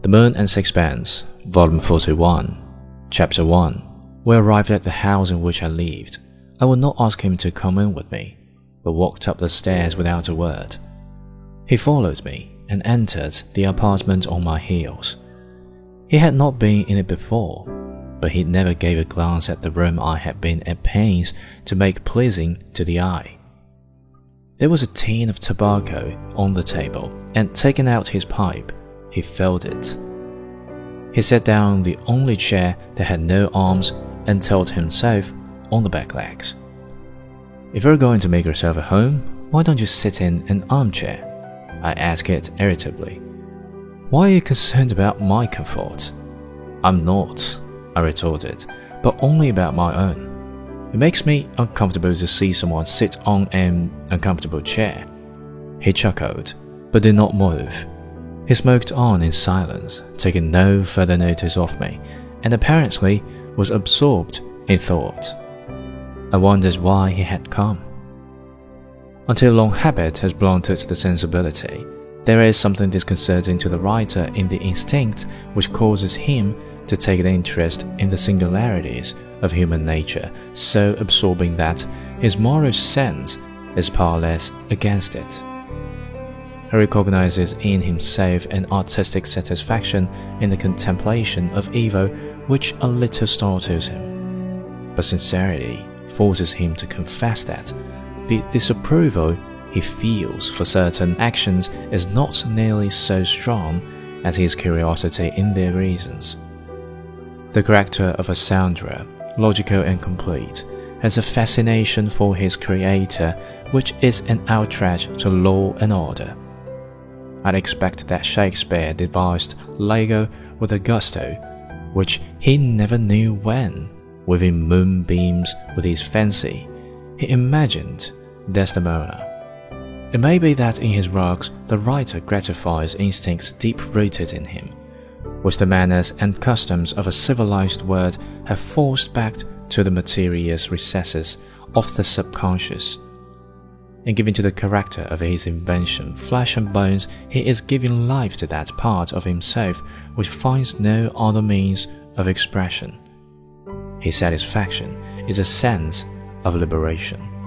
The Moon and Sixpence, Volume 41, Chapter 1. We arrived at the house in which I lived. I would not ask him to come in with me, but walked up the stairs without a word. He followed me and entered the apartment on my heels. He had not been in it before, but he never gave a glance at the room I had been at pains to make pleasing to the eye. There was a tin of tobacco on the table, and taking out his pipe, he felt it. He sat down on the only chair that had no arms and told himself on the back legs. If you're going to make yourself a home, why don't you sit in an armchair? I asked it irritably. Why are you concerned about my comfort? I'm not, I retorted, but only about my own. It makes me uncomfortable to see someone sit on an uncomfortable chair. He chuckled, but did not move. He smoked on in silence, taking no further notice of me, and apparently was absorbed in thought. I wondered why he had come. Until long habit has blunted the sensibility, there is something disconcerting to the writer in the instinct which causes him to take an interest in the singularities of human nature so absorbing that his moral sense is powerless against it. He recognizes in himself an artistic satisfaction in the contemplation of evil which a little startles him. But sincerity forces him to confess that the disapproval he feels for certain actions is not nearly so strong as his curiosity in their reasons. The character of a Sandra, logical and complete, has a fascination for his creator which is an outrage to law and order. I'd expect that Shakespeare devised Iago with a gusto, which he never knew when, within moonbeams with his fancy, he imagined Desdemona. It may be that in his works the writer gratifies instincts deep rooted in him, which the manners and customs of a civilized world have forced back to the mysterious recesses of the subconscious and giving to the character of his invention flesh and bones, he is giving life to that part of himself which finds no other means of expression. His satisfaction is a sense of liberation.